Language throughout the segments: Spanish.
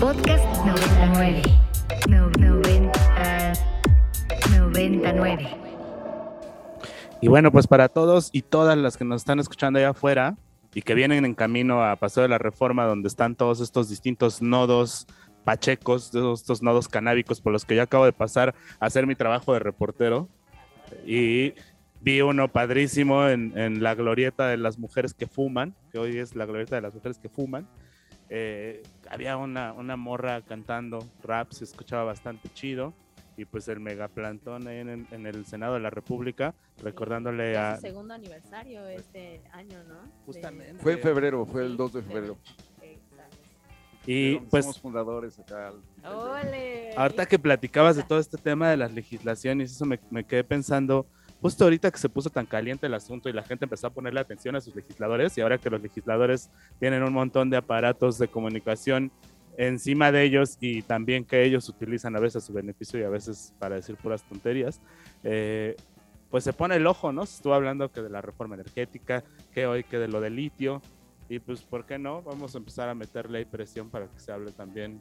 Podcast 99. No, 90, 99. Y bueno, pues para todos y todas las que nos están escuchando allá afuera y que vienen en camino a Paso de la Reforma, donde están todos estos distintos nodos pachecos, de estos nodos canábicos por los que yo acabo de pasar a hacer mi trabajo de reportero. Y vi uno padrísimo en, en la glorieta de las mujeres que fuman, que hoy es la glorieta de las mujeres que fuman. Eh, había una, una morra cantando rap, se escuchaba bastante chido. Y pues el megaplantón ahí en, el- en el Senado de la República, recordándole Es a... su segundo aniversario este año, ¿no? De- Justamente. Fue en febrero, fue el Sí, 2 de febrero. Exacto. Y Somos pues fundadores acá. ¡Ole! ahorita que platicabas de todo este tema de las legislaciones, eso me, me quedé pensando, justo ahorita que se puso tan caliente el asunto y la gente empezó a ponerle atención a sus legisladores y ahora que los legisladores tienen un montón de aparatos de comunicación encima de ellos y también que ellos utilizan a veces a su beneficio y a veces para decir puras tonterías, eh, pues se pone el ojo, ¿no? Se estuvo hablando que de la reforma energética, que hoy que de lo del litio y pues, ¿por qué no? Vamos a empezar a meterle presión para que se hable también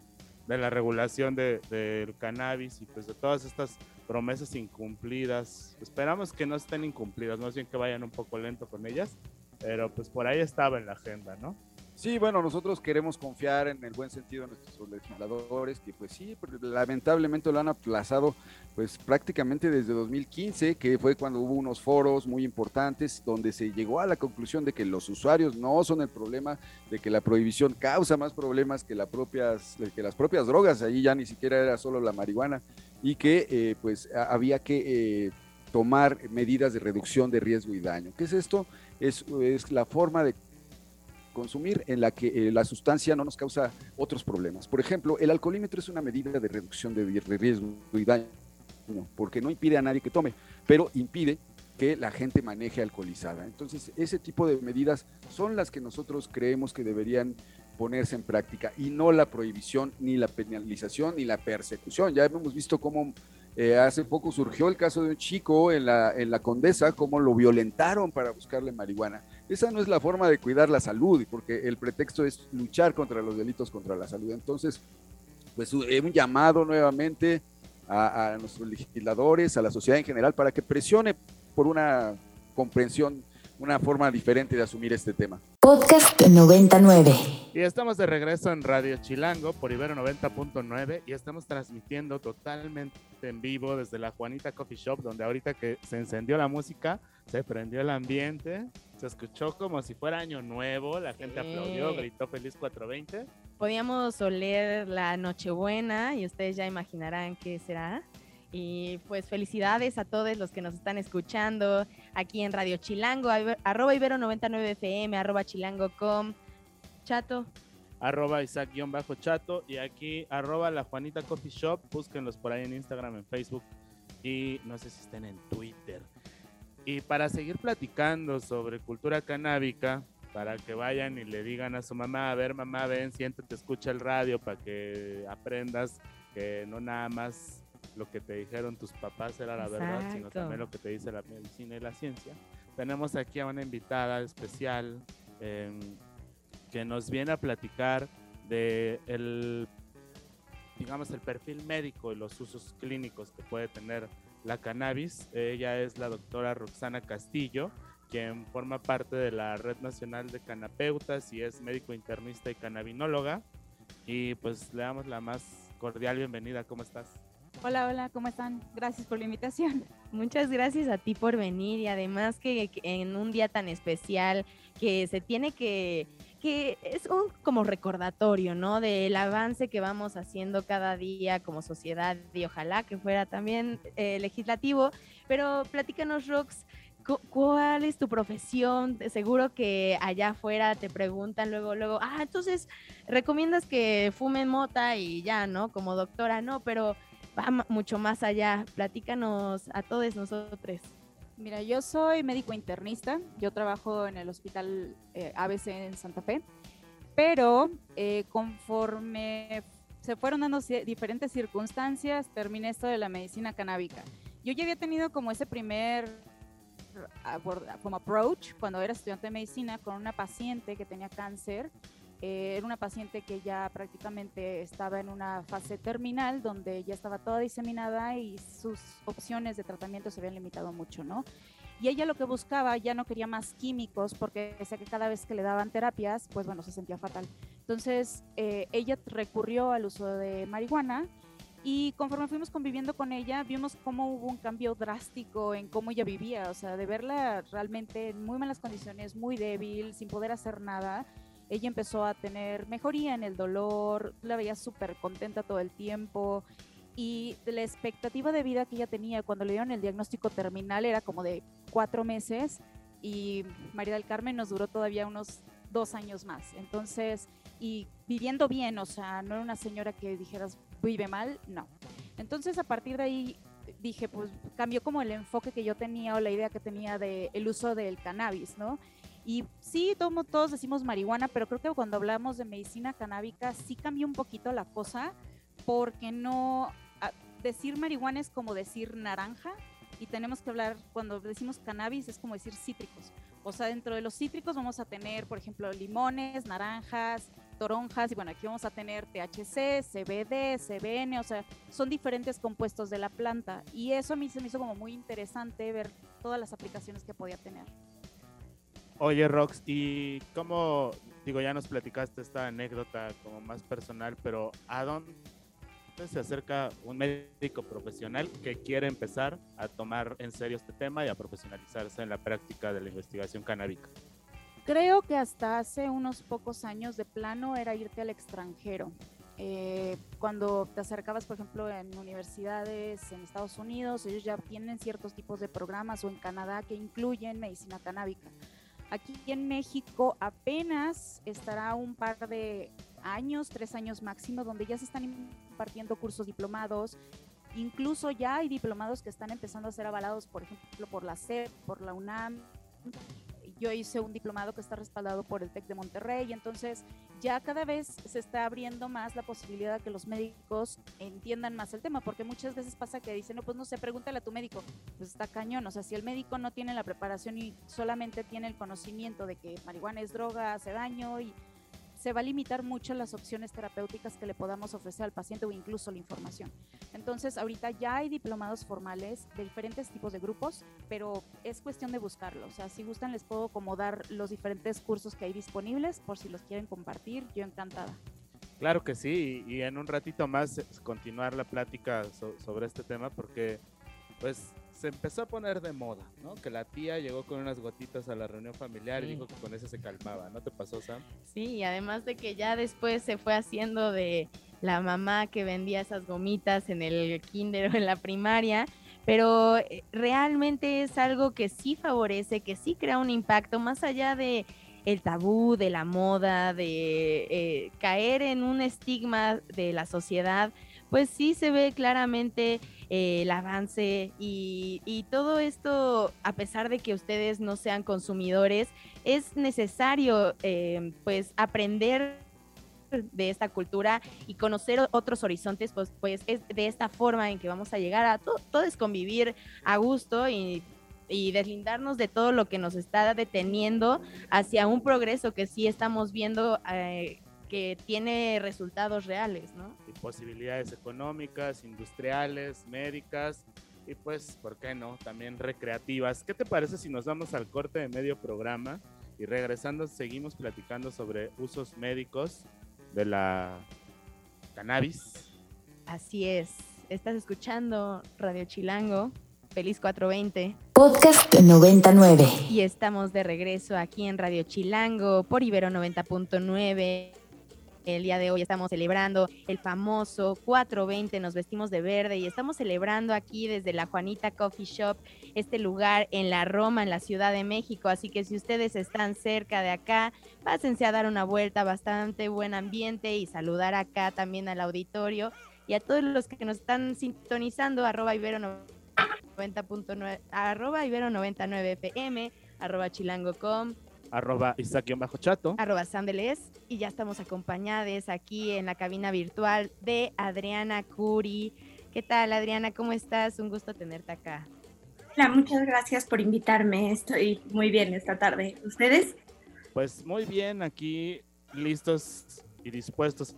de la regulación de- del cannabis y pues de todas estas promesas incumplidas. Esperamos que no estén incumplidas, más bien que vayan un poco lento con ellas, pero pues por ahí estaba en la agenda, ¿no? Sí, bueno, nosotros queremos confiar en el buen sentido de nuestros legisladores, que pues sí, lamentablemente lo han aplazado pues prácticamente desde 2015, que fue cuando hubo unos foros muy importantes donde se llegó a la conclusión de que los usuarios no son el problema, de que la prohibición causa más problemas que, la propias, que las propias drogas, ahí ya ni siquiera era solo la marihuana, y que eh, pues había que eh, tomar medidas de reducción de riesgo y daño. ¿Qué es esto? Es, es la forma de consumir en la que eh, la sustancia no nos causa otros problemas. Por ejemplo, el alcoholímetro es una medida de reducción de, riesgo y daño, porque no impide a nadie que tome, pero impide que la gente maneje alcoholizada. Entonces, ese tipo de medidas son las que nosotros creemos que deberían ponerse en práctica y no la prohibición, ni la penalización, ni la persecución. Ya hemos visto cómo eh, hace poco surgió el caso de un chico en la, en la Condesa, cómo lo violentaron para buscarle marihuana. Esa no es la forma de cuidar la salud, porque el pretexto es luchar contra los delitos contra la salud. Entonces, pues un un llamado nuevamente a, a nuestros legisladores, a la sociedad en general, para que presione por una comprensión, una forma diferente de asumir este tema. Podcast 99. Y estamos de regreso en Radio Chilango por Ibero 90.9 y estamos transmitiendo totalmente en vivo desde la Juanita Coffee Shop, donde ahorita que se encendió la música, se prendió el ambiente, se escuchó como si fuera año nuevo, la gente Sí. aplaudió, gritó feliz 420. Podíamos oler la Nochebuena y ustedes ya imaginarán qué será. Y pues felicidades a todos los que nos están escuchando aquí en Radio Chilango, arroba Ibero99FM, arroba chilango.com. Chato, arroba Isaac-chato y aquí arroba la Juanita Coffee Shop, búsquenlos por ahí en Instagram, en Facebook y no sé si estén en Twitter. Y para seguir platicando sobre cultura canábica, para que vayan y le digan a su mamá, a ver mamá, ven, siéntate, escucha el radio para que aprendas que no nada más lo que te dijeron tus papás era la verdad, sino también lo que te dice la medicina y la ciencia. Tenemos aquí a una invitada especial em, que nos viene a platicar de el, digamos, el perfil médico y los usos clínicos que puede tener la cannabis. Ella es la doctora Roxana Castillo, quien forma parte de la Red Nacional de Canapeutas y es médico internista y cannabinóloga. Y pues le damos la más cordial bienvenida. ¿Cómo estás? Hola, hola, ¿cómo están? Gracias por la invitación. muchas gracias a ti por venir y además que, que en un día tan especial que se tiene que que es un como recordatorio, ¿no? Del avance que vamos haciendo cada día como sociedad y ojalá que fuera también eh, legislativo. Pero platícanos, Rox, cu- ¿cuál es tu profesión? Seguro que allá afuera te preguntan luego, luego, ah, entonces recomiendas que fumen mota y ya, ¿no? Como doctora, no, pero va mucho más allá. Platícanos a todos nosotros. Mira, yo soy médico internista, yo trabajo en el hospital eh, ABC en Santa Fe, pero eh, conforme se fueron dando diferentes circunstancias, terminé esto de la medicina canábica. Yo ya había tenido como ese primer aborda- como approach cuando era estudiante de medicina con una paciente que tenía cáncer. Eh, era una paciente que ya prácticamente estaba en una fase terminal donde ya estaba toda diseminada y sus opciones de tratamiento se habían limitado mucho, ¿no? Y ella lo que buscaba ya no quería más químicos porque decía que cada vez que le daban terapias, pues bueno, se sentía fatal. Entonces, eh, ella recurrió al uso de marihuana y conforme fuimos conviviendo con ella, vimos cómo hubo un cambio drástico en cómo ella vivía, o sea, de verla realmente en muy malas condiciones, muy débil, sin poder hacer nada. Ella empezó a tener mejoría en el dolor, la veía súper contenta todo el tiempo y la expectativa de vida que ella tenía cuando le dieron el diagnóstico terminal era como de cuatro meses y María del Carmen nos duró todavía unos dos años más. Entonces, y viviendo bien, o sea, no era una señora que dijeras vive mal, no. Entonces, a partir de ahí dije, pues cambió como el enfoque que yo tenía o la idea que tenía del el uso del cannabis, ¿no? Y sí, tomo- todos decimos marihuana, pero creo que cuando hablamos de medicina canábica sí cambió un poquito la cosa, porque no, decir marihuana es como decir naranja, y tenemos que hablar, cuando decimos cannabis es como decir cítricos. O sea, dentro de los cítricos vamos a tener, por ejemplo, limones, naranjas, toronjas, y bueno, aquí vamos a tener THC, CBD, CBN, o sea, son diferentes compuestos de la planta. Y eso a mí se me hizo como muy interesante ver todas las aplicaciones que podía tener. Oye, Rox, ¿y cómo, digo, ya nos platicaste esta anécdota como más personal, pero ¿a dónde se acerca un médico profesional que quiere empezar a tomar en serio este tema y a profesionalizarse en la práctica de la investigación canábica? Creo que hasta hace unos pocos años de plano era irte al extranjero. Eh, cuando te acercabas, por ejemplo, en universidades en Estados Unidos, ellos ya tienen ciertos tipos de programas o en Canadá que incluyen medicina canábica. Aquí en México apenas estará un par de años, tres años máximo, donde ya se están impartiendo cursos diplomados. Incluso ya hay diplomados que están empezando a ser avalados, por ejemplo, por la SEP, por la UNAM. Yo hice un diplomado que está respaldado por el TEC de Monterrey, entonces ya cada vez se está abriendo más la posibilidad de que los médicos entiendan más el tema, porque muchas veces pasa que dicen, no, pues no sé, pregúntale a tu médico, pues está cañón, o sea, si el médico no tiene la preparación y solamente tiene el conocimiento de que marihuana es droga, hace daño y se va a limitar mucho las opciones terapéuticas que le podamos ofrecer al paciente o incluso la información. Entonces, ahorita ya hay diplomados formales de diferentes tipos de grupos, pero es cuestión de buscarlo. O sea, si gustan, les puedo como dar los diferentes cursos que hay disponibles por si los quieren compartir. Yo encantada. Claro que sí, y, en un ratito más continuar la plática so- sobre este tema porque pues se empezó a poner de moda, ¿no? Que la tía llegó con unas gotitas a la reunión familiar y dijo que con eso se calmaba, ¿no te pasó, Sam? Sí, y además de que ya después se fue haciendo de la mamá que vendía esas gomitas en el kinder o en la primaria, pero eh, realmente es algo que sí favorece, que sí crea un impacto más allá de el tabú, de la moda, de eh, caer en un estigma de la sociedad, pues sí se ve claramente eh, el avance y, y todo esto, a pesar de que ustedes no sean consumidores, es necesario eh, pues aprender de esta cultura y conocer otros horizontes, pues, pues es de esta forma en que vamos a llegar a to- todos convivir a gusto y, y deslindarnos de todo lo que nos está deteniendo hacia un progreso que sí estamos viendo eh, que tiene resultados reales, ¿no? Y posibilidades económicas, industriales, médicas y pues, ¿por qué no? También recreativas. ¿Qué te parece si nos vamos al corte de medio programa y regresando seguimos platicando sobre usos médicos de la cannabis? Así es. Estás escuchando Radio Chilango, Feliz 420. Podcast 99. Y estamos de regreso aquí en Radio Chilango por Ibero 90.9. El día de hoy estamos celebrando el famoso 420, nos vestimos de verde y estamos celebrando aquí desde la Juanita Coffee Shop, este lugar en la Roma, en la Ciudad de México. Así que si ustedes están cerca de acá, pásense a dar una vuelta, bastante buen ambiente y saludar acá también al auditorio y a todos los que nos están sintonizando, arroba Ibero 90.9, arroba Ibero 99 FM, arroba chilango.com, Arroba Isaac-Chato. arroba Sandeles y ya estamos acompañadas aquí en la cabina virtual de Adriana Curi. ¿Qué tal Adriana? ¿Cómo estás? Un gusto tenerte acá. Hola, muchas gracias por invitarme. Estoy muy bien esta tarde. ¿Ustedes? Pues muy bien, aquí listos y dispuestos.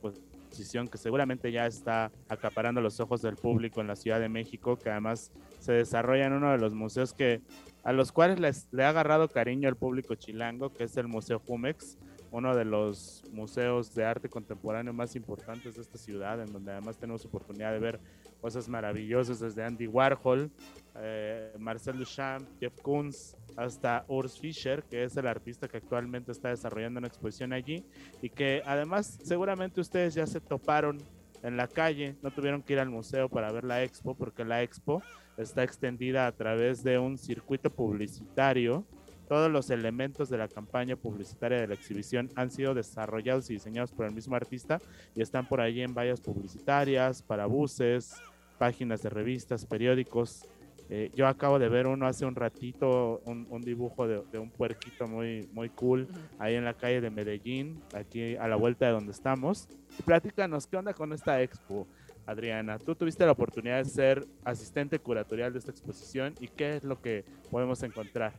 Posición que seguramente ya está acaparando los ojos del público en la Ciudad de México, que además se desarrolla en uno de los museos que a los cuales les, le ha agarrado cariño el público chilango, que es el Museo Jumex, uno de los museos de arte contemporáneo más importantes de esta ciudad, en donde además tenemos oportunidad de ver cosas maravillosas desde Andy Warhol, eh, Marcel Duchamp, Jeff Koons, hasta Urs Fischer, que es el artista que actualmente está desarrollando una exposición allí y que además seguramente ustedes ya se toparon en la calle, no tuvieron que ir al museo para ver la expo porque la expo está extendida a través de un circuito publicitario todos los elementos de la campaña publicitaria de la exhibición han sido desarrollados y diseñados por el mismo artista y están por allí en vallas publicitarias, para buses, páginas de revistas, periódicos. Eh, yo acabo de ver uno hace un ratito, un, dibujo de, un puerquito muy, muy cool ahí en la calle de Medellín, aquí a la vuelta de donde estamos. Platícanos, ¿qué onda con esta expo? Adriana, tú tuviste la oportunidad de ser asistente curatorial de esta exposición y qué es lo que podemos encontrar.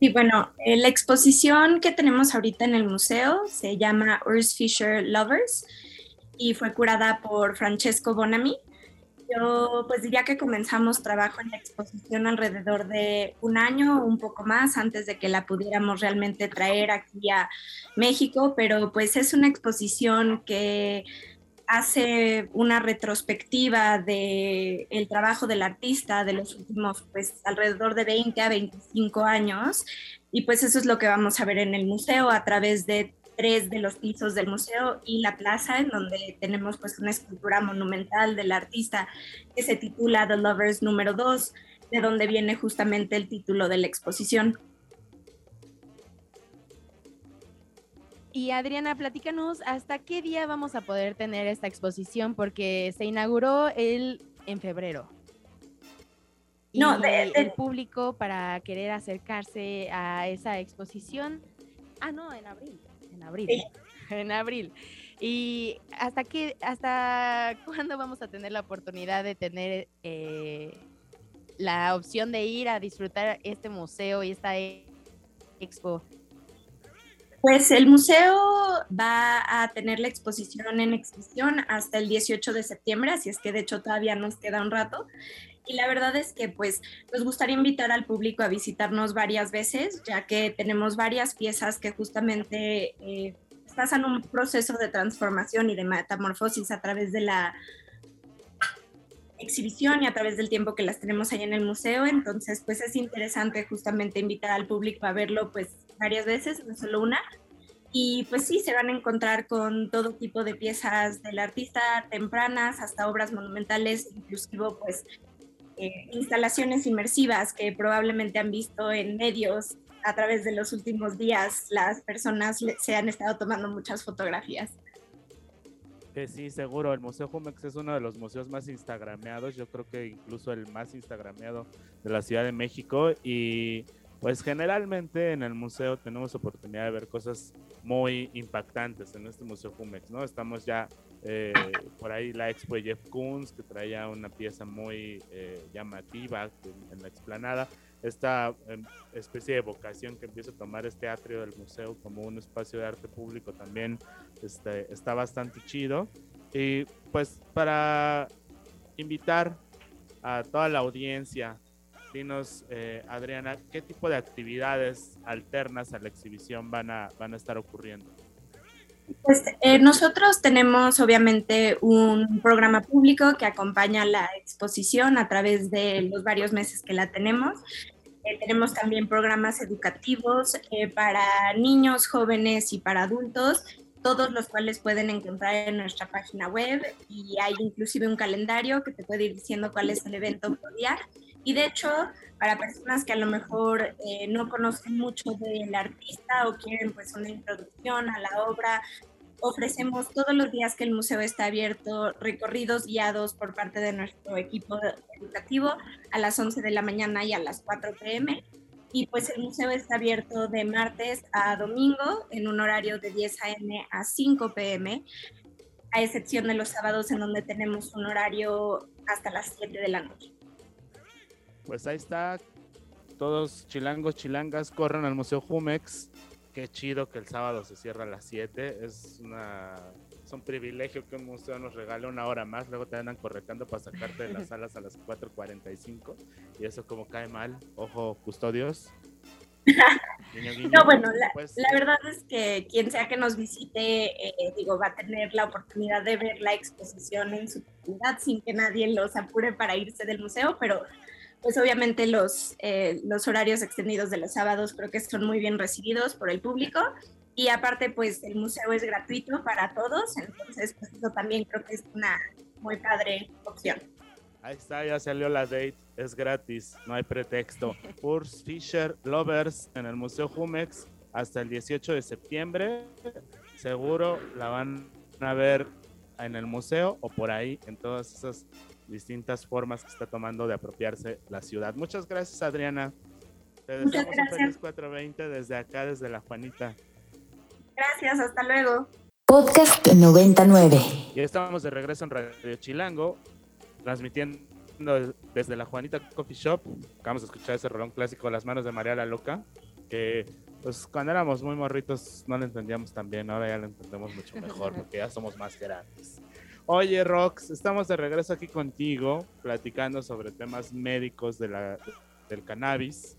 Sí, bueno, eh, la exposición que tenemos ahorita en el museo se llama Urs Fisher Lovers y fue curada por Francesco Bonami. Yo pues diría que comenzamos trabajo en la exposición alrededor de un año un poco más antes de que la pudiéramos realmente traer aquí a México, pero pues es una exposición que hace una retrospectiva de trabajo del artista de los últimos pues alrededor de 20 a 25 años y pues eso es lo que vamos a ver en el museo a través de tres de los pisos del museo y la plaza en donde tenemos pues una escultura monumental del artista que se titula The Lovers número 2 de donde viene justamente el título de la exposición. Y Adriana, platícanos hasta qué día vamos a poder tener esta exposición, porque se inauguró el en febrero. no, el público para querer acercarse a esa exposición. Ah, no, en abril. En abril. En abril. ¿Y hasta qué, hasta cuándo vamos a tener la oportunidad de tener eh, la opción de ir a disfrutar este museo y esta expo pues el museo va a tener la exposición en exhibición hasta el 18 de septiembre, así es que de hecho todavía nos queda un rato. Y la verdad es que pues nos gustaría invitar al público a visitarnos varias veces, ya que tenemos varias piezas que justamente eh, pasan un proceso de transformación y de metamorfosis a través de la exhibición y a través del tiempo que las tenemos ahí en el museo. Entonces, pues es interesante justamente invitar al público a verlo pues varias veces, no solo una. Y pues sí, se van a encontrar con todo tipo de piezas del artista, tempranas hasta obras monumentales, inclusive pues eh, instalaciones inmersivas que probablemente han visto en medios a través de los últimos días. Las personas se han estado tomando muchas fotografías. Sí, seguro. El Museo Jumex es uno de los museos más instagrameados. Yo creo que incluso el más instagrameado de la Ciudad de México. Y pues generalmente en el museo tenemos oportunidad de ver cosas muy impactantes en este Museo Jumex, ¿no? Estamos ya eh, por ahí la expo de Jeff Koons, que traía una pieza muy eh, llamativa en, la explanada. Esta em, especie de vocación que empieza a tomar este atrio del museo como un espacio de arte público también este, está bastante chido. Y pues para invitar a toda la audiencia dinos, eh, Adriana, ¿qué tipo de actividades alternas a la exhibición van a, van a estar ocurriendo? Pues eh, nosotros tenemos obviamente un programa público que acompaña la exposición a través de los varios meses que la tenemos. Eh, tenemos también programas educativos para niños, jóvenes y para adultos, todos los cuales pueden encontrar en nuestra página web y hay inclusive un calendario que te puede ir diciendo cuál es el evento por día. Y de hecho, para personas que a lo mejor eh, no conocen mucho del artista o quieren pues una introducción a la obra, ofrecemos todos los días que el museo está abierto recorridos guiados por parte de nuestro equipo educativo a las 11 de la mañana y a las 4 pm. Y pues el museo está abierto de martes a domingo en un horario de 10 am a 5 pm a excepción de los sábados en donde tenemos un horario hasta las 7 de la noche. Pues ahí está. Todos chilangos, chilangas, corran al Museo Jumex. Qué chido que el sábado se cierra a las 7. Es una es un privilegio que un museo nos regale una hora más, luego te andan correteando para sacarte de las salas a las 4.45 y eso como cae mal, ojo custodios. no, bueno, pues, la, verdad es que quien sea que nos visite, eh, digo, va a tener la oportunidad de ver la exposición en su totalidad sin que nadie los apure para irse del museo, pero pues obviamente los, eh, los horarios extendidos de los sábados creo que son muy bien recibidos por el público y aparte, pues el museo es gratuito para todos, entonces pues eso también creo que es una muy padre opción. Ahí está, ya salió la date, es gratis, no hay pretexto. Urs Fisher Lovers en el Museo Jumex hasta el 18 de septiembre. Seguro la van a ver en el museo o por ahí en todas esas distintas formas que está tomando de apropiarse la ciudad. Muchas gracias, Adriana. Te deseamos un feliz 420 desde acá, desde la Juanita. Gracias, hasta luego. Podcast 99. Y estamos de regreso en Radio Chilango, transmitiendo desde la Juanita Coffee Shop. Vamos a escuchar ese rolón clásico, Las manos de María la Loca, que pues cuando éramos muy morritos no lo entendíamos tan bien, ahora ya lo entendemos mucho mejor porque ya somos más grandes. Oye, Rox, estamos de regreso aquí contigo, platicando sobre temas médicos de del cannabis.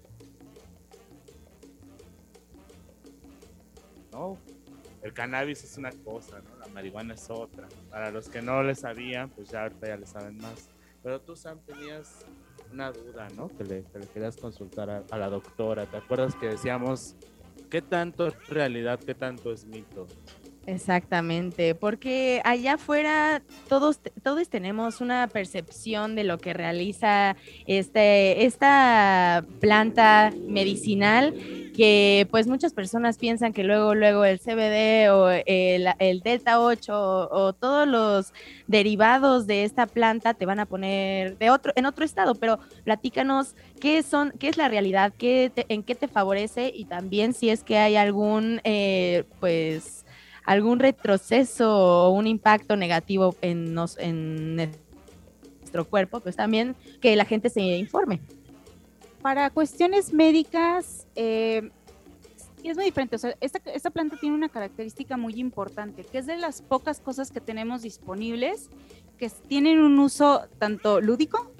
El cannabis es una cosa, ¿no? La marihuana es otra. Para los que no le sabían, pues ya ahorita ya le saben más. Pero tú, Sam, tenías una duda, ¿no? Que le, querías consultar a, la doctora. ¿Te acuerdas que decíamos qué tanto es realidad, qué tanto es mito? Exactamente, porque allá afuera todos, todos tenemos una percepción de lo que realiza este, esta planta medicinal que pues muchas personas piensan que luego, luego el CBD o el, el Delta 8 o, todos los derivados de esta planta te van a poner de otro, en otro estado, pero platícanos qué son, qué es la realidad, qué en qué te favorece y también si es que hay algún eh, pues algún retroceso o un impacto negativo en, nos, en nuestro cuerpo, pues también que la gente se informe. Para cuestiones médicas, eh, es muy diferente. O sea, esta, esta, planta tiene una característica muy importante, que es de las pocas cosas que tenemos disponibles que tienen un uso tanto lúdico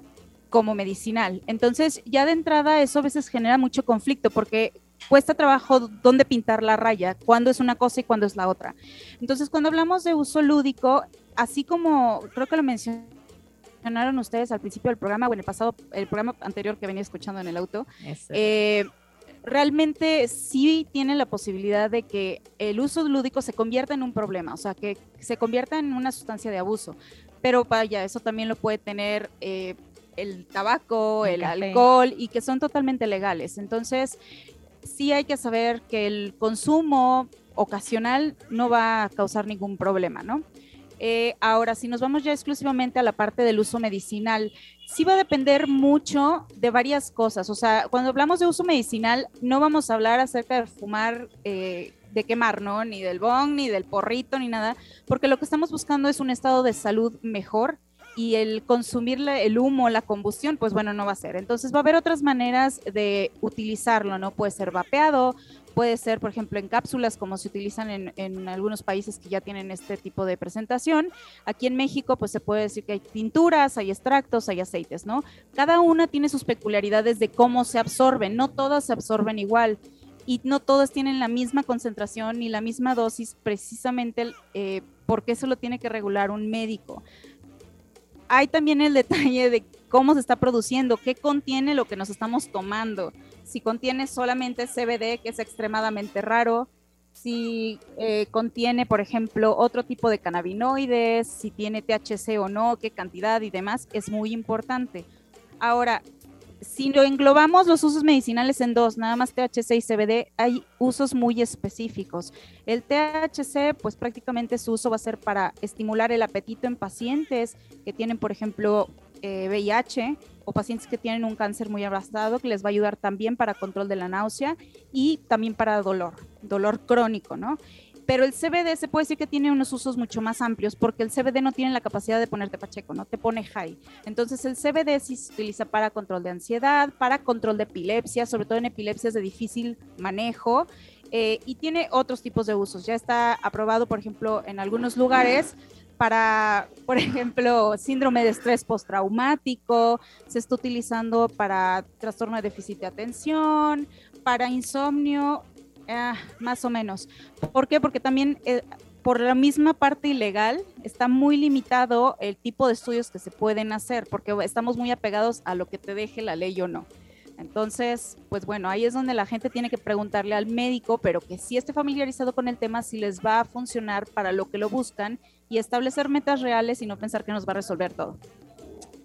como medicinal. Entonces, ya de entrada eso a veces genera mucho conflicto porque cuesta trabajo dónde pintar la raya, cuándo es una cosa y cuándo es la otra. Entonces, cuando hablamos de uso lúdico, así como creo que lo mencionaron ustedes al principio del programa o en el pasado, el programa anterior que venía escuchando en el auto, eh, realmente sí tiene la posibilidad de que el uso lúdico se convierta en un problema, o sea, que se convierta en una sustancia de abuso. Pero vaya, eso también lo puede tener eh, el tabaco, el, el alcohol y que son totalmente legales. Entonces, sí hay que saber que el consumo ocasional no va a causar ningún problema, ¿no? Eh, ahora, si nos vamos ya exclusivamente a la parte del uso medicinal, sí va a depender mucho de varias cosas. O sea, cuando hablamos de uso medicinal, no vamos a hablar acerca de fumar, eh, de quemar, ¿no? Ni del bong, ni del porrito, ni nada, porque lo que estamos buscando es un estado de salud mejor y el consumir el humo, la combustión, pues bueno, no va a ser. Entonces va a haber otras maneras de utilizarlo, ¿no? Puede ser vapeado, puede ser, por ejemplo, en cápsulas como se utilizan en, en, algunos países que ya tienen este tipo de presentación. Aquí en México, pues se puede decir que hay tinturas, hay extractos, hay aceites, ¿no? Cada una tiene sus peculiaridades de cómo se absorben, no todas se absorben igual y no todas tienen la misma concentración ni la misma dosis, precisamente eh, porque eso lo tiene que regular un médico hay también el detalle de cómo se está produciendo, qué contiene lo que nos estamos tomando. Si contiene solamente CBD, que es extremadamente raro, si eh, contiene, por ejemplo, otro tipo de cannabinoides, si tiene THC o no, qué cantidad y demás, es muy importante. Ahora, si lo englobamos los usos medicinales en dos, nada más THC y CBD, hay usos muy específicos. El THC, pues prácticamente su uso va a ser para estimular el apetito en pacientes que tienen, por ejemplo, VIH eh, o pacientes que tienen un cáncer muy avanzado, que les va a ayudar también para control de la náusea y también para dolor, dolor crónico, ¿no? Pero el CBD se puede decir que tiene unos usos mucho más amplios porque el CBD no tiene la capacidad de ponerte pacheco, no te pone high. Entonces el CBD sí se utiliza para control de ansiedad, para control de epilepsia, sobre todo en epilepsias de difícil manejo. Eh, y tiene otros tipos de usos. Ya está aprobado, por ejemplo, en algunos lugares para, por ejemplo, síndrome de estrés postraumático, se está utilizando para trastorno de déficit de atención, para insomnio, ah, más o menos. ¿Por qué? Porque también eh, por la misma parte ilegal está muy limitado el tipo de estudios que se pueden hacer, porque estamos muy apegados a lo que te deje la ley o no. Entonces, pues bueno, ahí es donde la gente tiene que preguntarle al médico, pero que sí esté familiarizado con el tema, si les va a funcionar para lo que lo buscan y establecer metas reales y no pensar que nos va a resolver todo.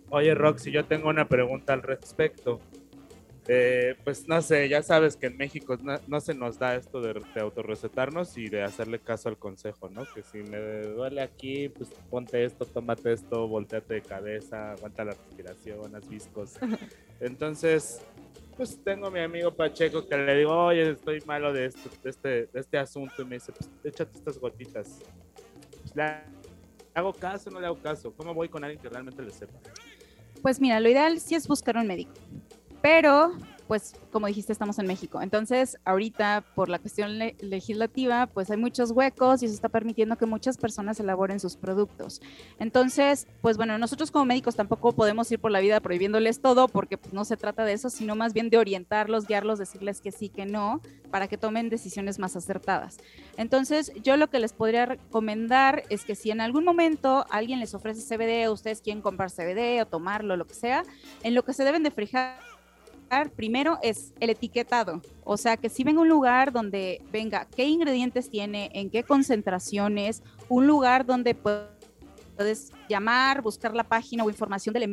Oye, Roxy, yo tengo una pregunta al respecto. Eh, pues no sé, ya sabes que en México no, se nos da esto de, de, autorrecetarnos y de hacerle caso al consejo, ¿no? Que si me duele aquí, pues ponte esto, tómate esto, volteate de cabeza, aguanta la respiración, haz viscos. Entonces, pues tengo a mi amigo Pacheco que le digo, oye, estoy malo de, esto, de, este, de este asunto y me dice, pues échate estas gotitas. Pues, ¿Le hago caso o no le hago caso? ¿Cómo voy con alguien que realmente le sepa? Pues mira, lo ideal sí es buscar un médico pero pues como dijiste, estamos en México. Entonces, ahorita por la cuestión legislativa, pues hay muchos huecos y eso está permitiendo que muchas personas elaboren sus productos. Entonces, pues bueno, nosotros como médicos tampoco podemos ir por la vida prohibiéndoles todo porque pues, no se trata de eso, sino más bien de orientarlos, guiarlos, decirles que sí, que no, para que tomen decisiones más acertadas. Entonces, yo lo que les podría recomendar es que si en algún momento alguien les ofrece CBD, ustedes quieren comprar CBD o tomarlo, lo que sea, en lo que se deben de fijar primero es el etiquetado, o sea, que si venga un lugar donde venga qué ingredientes tiene, en qué concentraciones, un lugar donde puedes llamar, buscar la página o información de la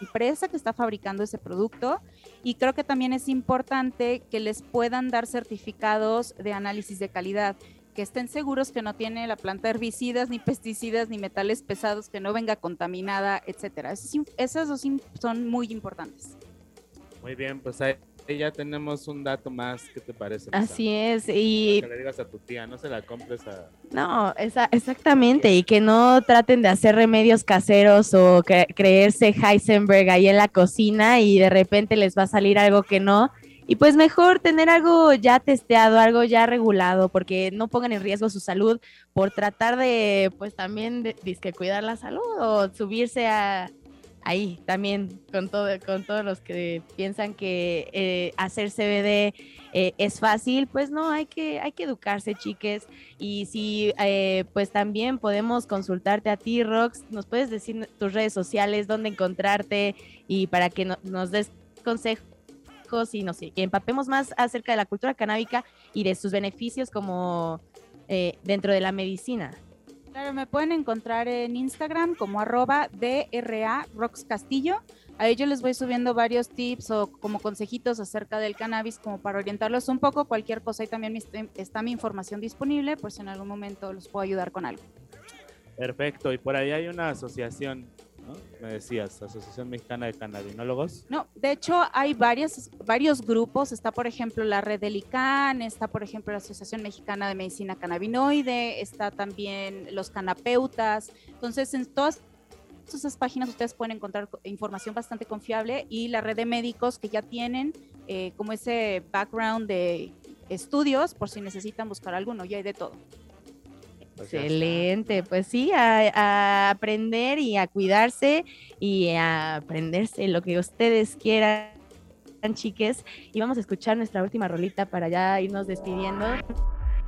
empresa que está fabricando ese producto y creo que también es importante que les puedan dar certificados de análisis de calidad que estén seguros que no tiene la planta herbicidas, ni pesticidas, ni metales pesados, que no venga contaminada, etcétera. Esas dos son muy importantes. Muy bien, pues ahí ya tenemos un dato más. ¿Qué te parece? Así es. Y que le digas a tu tía, no se la compres a. No, esa, exactamente. Y que no traten de hacer remedios caseros o creerse Heisenberg ahí en la cocina y de repente les va a salir algo que no. Y pues mejor tener algo ya testeado, algo ya regulado, porque no pongan en riesgo su salud por tratar de, pues también, de, de cuidar la salud o subirse a, ahí también con todo con todos los que piensan que eh, hacer CBD eh, es fácil pues no hay que hay que educarse chiques. Y si eh, pues también podemos consultarte a ti Rox nos puedes decir tus redes sociales dónde encontrarte y para que nos des consejos y no sé empapemos más acerca de la cultura canábica y de sus beneficios como dentro de la medicina Claro, me pueden encontrar en Instagram como arroba DRA Rox Castillo. A ellos les voy subiendo varios tips o como consejitos acerca del cannabis como para orientarlos un poco. Cualquier cosa y también está mi información disponible por si en algún momento los puedo ayudar con algo. Perfecto. Y por ahí hay una asociación me decías, Asociación Mexicana de Cannabinólogos. No, de hecho hay varias, varios grupos. Está, por ejemplo, la Red del ICANN, está, por ejemplo, la Asociación Mexicana de Medicina Cannabinoide, está también los canapeutas. Entonces, en todas esas páginas ustedes pueden encontrar información bastante confiable y la red de médicos que ya tienen eh, como ese background de estudios por si necesitan buscar alguno, ya hay de todo. Excelente, pues sí, a, aprender y a cuidarse y a aprenderse lo que ustedes quieran, chiques. Y vamos a escuchar nuestra última rolita para ya irnos despidiendo.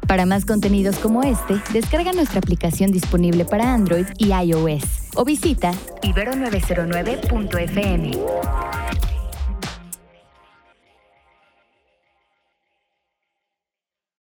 Para más contenidos como este, descarga nuestra aplicación disponible para Android y iOS o visita ibero909.fm.